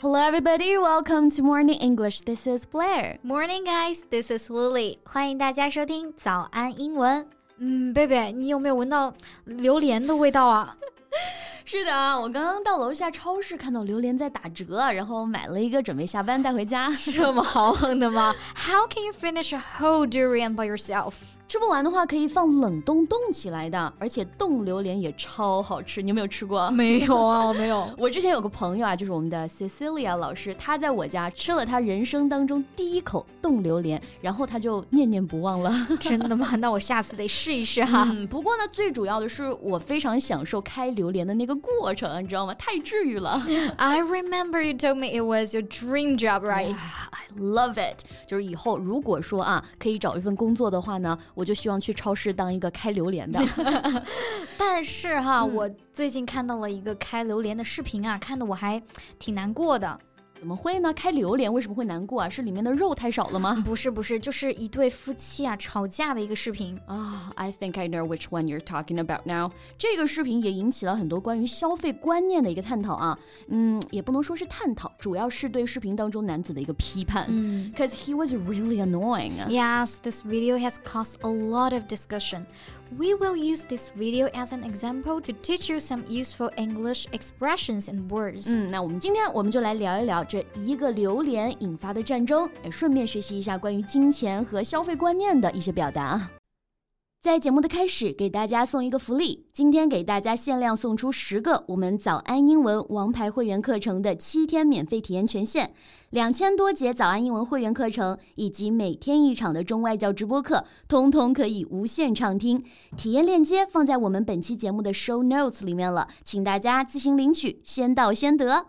Hello, everybody. Welcome to Morning English. This is Blair. Morning, guys. This is Lily. 欢迎大家收听早安英文。嗯，贝贝，你有没有闻到榴莲的味道啊？是的啊，我刚刚到楼下超市看到榴莲在打折，然后买了一个，准备下班带回家。这么豪横的吗？How can you finish a whole durian by yourself? 吃不完的话，可以放冷冻冻起来的，而且冻榴莲也超好吃。你有没有吃过？没有啊，我没有。我之前有个朋友啊，就是我们的 Cecilia 老师，他在我家吃了他人生当中第一口冻榴莲，然后他就念念不忘了。真的吗？那我下次得试一试哈。嗯，不过呢，最主要的是我非常享受开榴莲的那个过程，你知道吗？太治愈了。I remember you told me it was your dream job, right? I love it. 就是以后如果说啊，可以找一份工作的话呢。我就希望去超市当一个开榴莲的 但是哈，我最近看到了一个开榴莲的视频啊，看得我还挺难过的。怎么会呢？开榴莲为什么会难过啊？是里面的肉太少了吗？不是不是，就是一对夫妻啊吵架的一个视频啊。I think I know which one you're talking about now。这个视频也引起了很多关于消费观念的一个探讨啊。嗯，也不能说是探讨，主要是对视频当中男子的一个批判。嗯，Cause he was really annoying. Yes, this video has caused a lot of discussion. We will use this video as an example to teach you some useful English expressions and words. 嗯，那我们今天我们就来聊一聊这一个榴莲引发的战争，也顺便学习一下关于金钱和消费观念的一些表达。 在节目的开始，给大家送一个福利。今天给大家限量送出十个我们早安英文王牌会员课程的七天免费体验权限，两千多节早安英文会员课程以及每天一场的中外教直播课，通通可以无限畅听。体验链接放在我们本期节目的 show notes 里面了，请大家自行领取，先到先得。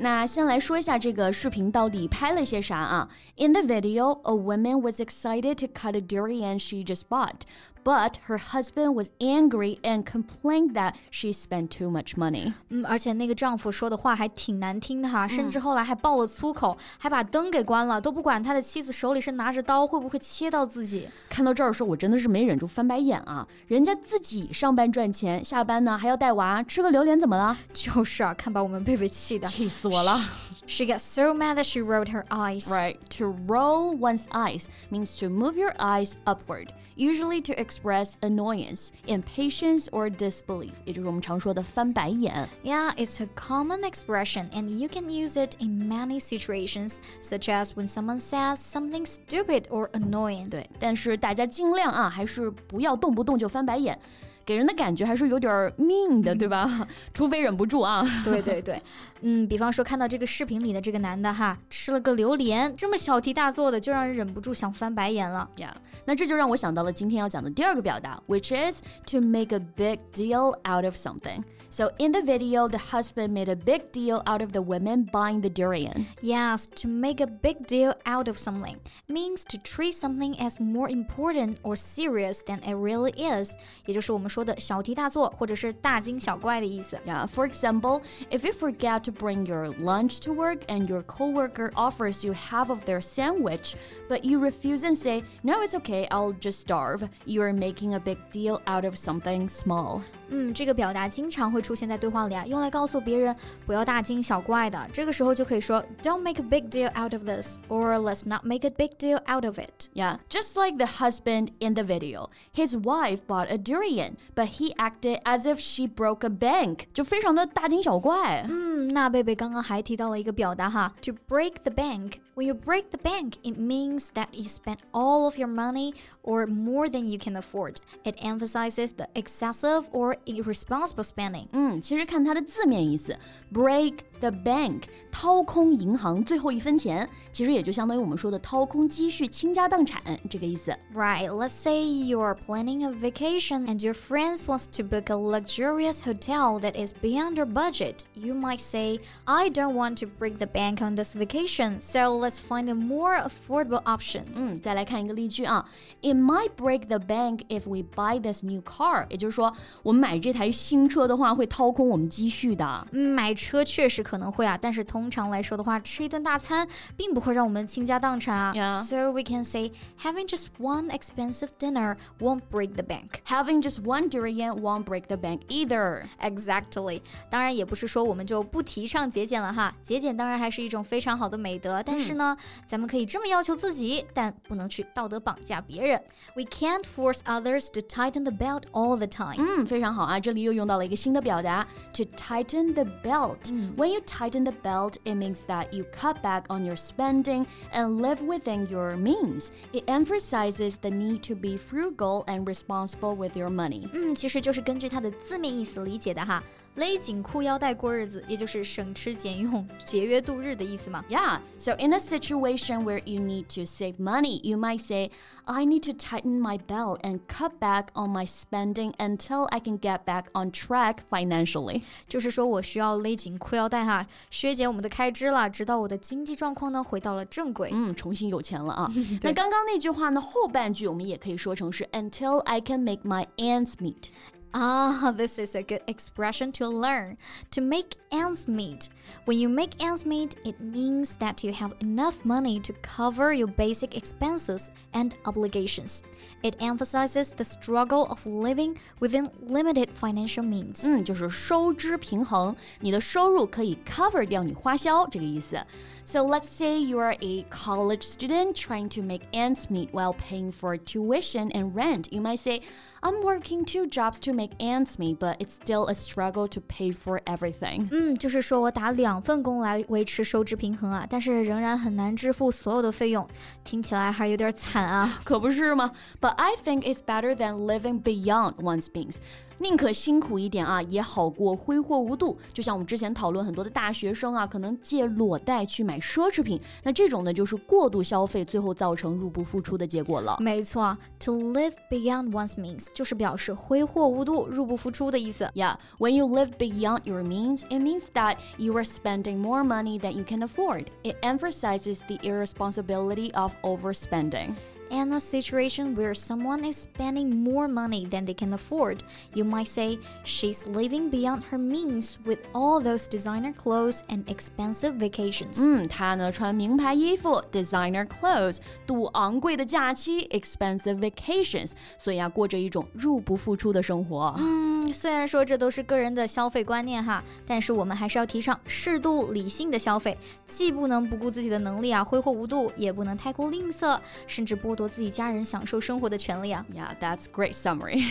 那先来说一下这个视频到底拍了些啥啊？In the video, a woman was excited to cut a durian she just bought, but her husband was angry and complained that she spent too much money. 嗯，而且那个丈夫说的话还挺难听的哈，甚至后来还爆了粗口，还把灯给关了，都不管他的妻子手里是拿着刀会不会切到自己。看到这儿的时候，我真的是没忍住翻白眼啊！人家自己上班赚钱，下班呢还要带娃，吃个榴莲怎么了？就是啊，看把我们贝贝气的，气！死我了。She got so mad that she rolled her eyes. Right. To roll one's eyes means to move your eyes upward, usually to express annoyance, impatience, or disbelief. 也就是我们常说的翻白眼。Yeah, it's a common expression, and you can use it in many situations, such as when someone says something stupid or annoying. 对，但是大家尽量啊，还是不要动不动就翻白眼。给人的感觉还是有点 mean 的，对吧？除非忍不住啊。对对对， 嗯，比方说看到这个视频里的这个男的哈，吃了个榴莲，这么小题大做的，就让人忍不住想翻白眼了。Yeah，那这就让我想到了今天要讲的第二个表达，which is to make a big deal out of something. So in the video, the husband made a big deal out of the women buying the durian. Yes, to make a big deal out of something means to treat something as more important or serious than it really is. 也就是我们说的小题大做或者是大惊小怪的意思。Yeah, for example, if you forget to bring your lunch to work and your coworker offers you half of their sandwich, but you refuse and say, "No, it's okay, I'll just starve." You are making a big deal out of something small. 嗯，这个表达经常会出现在对话里啊，用来告诉别人不要大惊小怪的。这个时候就可以说，Don't make a big deal out of this, or let's not make a big deal out of it. Yeah, just like the husband in the video, his wife bought a durian, but he acted as if she broke a bank，就非常的大惊小怪。嗯， 那贝贝刚刚还提到了一个表达哈，to break the bank. When you break the bank, it means that you spent all of your money or more than you can afford. It emphasizes the excessive or irresponsible spending。嗯，其实看它的字面意思，break the bank，掏空银行最后一分钱，其实也就相当于我们说的掏空积蓄、倾家荡产这个意思。Right. Let's say you are planning a vacation and your friends wants to book a luxurious hotel that is beyond your budget. You might say, I don't want to break the bank on this vacation, so let's find a more affordable option. 嗯，再来看一个例句啊，It might break the bank if we buy this new car。也就是说，我们买这台新车的话，会掏空我们积蓄的。嗯，买车确实可能会啊，但是通常来说的话，吃一顿大餐并不会让我们倾家荡产啊。Yeah. So we can say having just one expensive dinner won't break the bank. Having just one wondering won't break the bank either. Exactly. 当然也不是说我们就不提 倡节俭了哈，节俭当然还是一种非常好的美德。但是呢，咱们可以这么要求自己，但不能去道德绑架别人。We can't force others to tighten the belt all the time. 嗯，非常好啊，这里又用到了一个新的表达，to tighten the belt. When you tighten the belt, it means that you cut back on your spending and live within your means. It emphasizes the need to be frugal and responsible with your money. 嗯，其实就是根据它的字面意思理解的哈。 勒紧裤腰带过日子，也就是省吃俭用、节约度日的意思嘛。Yeah, so in a situation where you need to save money, you might say, I need to tighten my belt and cut back on my spending until I can get back on track financially. 就是说我需要勒紧裤腰带哈，削减我们的开支了，直到我的经济状况呢回到了正轨。嗯，重新有钱了啊。那刚刚那句话呢，后半句我们也可以说成是 until I can make my ends meet. Ah, this is a good expression to learn. To make ends meet. When you make ends meet, it means that you have enough money to cover your basic expenses and obligations. It emphasizes the struggle of living within limited financial means. 嗯，就是收支平衡，你的收入可以 cover 掉你花销这个意思。So let's say you are a college student trying to make ends meet while paying for tuition and rent. You might say, I'm working two jobs to make ends meet, but it's still a struggle to pay for everything. 嗯，就是说我打两份工来维持收支平衡啊，但是仍然很难支付所有的费用，听起来还有点惨啊。可不是吗？But I think it's better than living beyond one's means. 宁可辛苦一点啊，也好过挥霍无度。就像我们之前讨论很多的大学生啊，可能借裸贷去买奢侈品，那这种呢就是过度消费，最后造成入不敷出的结果了。没错，to live beyond one's means 就是表示挥霍无度、入不敷出的意思。Yeah, when you live beyond your means, it means that you are spending more money than you can afford. It emphasizes the irresponsibility of overspending. In a situation where someone is spending more money than they can afford, you might say she's living beyond her means with all those designer clothes and expensive vacations. 嗯，她呢穿名牌衣服，designer clothes，度昂贵的假期，expensive vacations，所以啊，过着一种入不敷出的生活。嗯， 虽然说这都是个人的消费观念哈，但是我们还是要提倡适度理性的消费，既不能不顾自己的能力啊挥霍无度，也不能太过吝啬，甚至剥夺自己家人享受生活的权利啊。Yeah, that's great summary.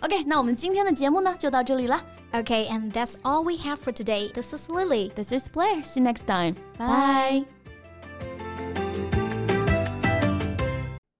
OK，那我们今天的节目呢就到这里了。Okay, and that's all we have for today. This is Lily. This is Blair. See you next time. Bye.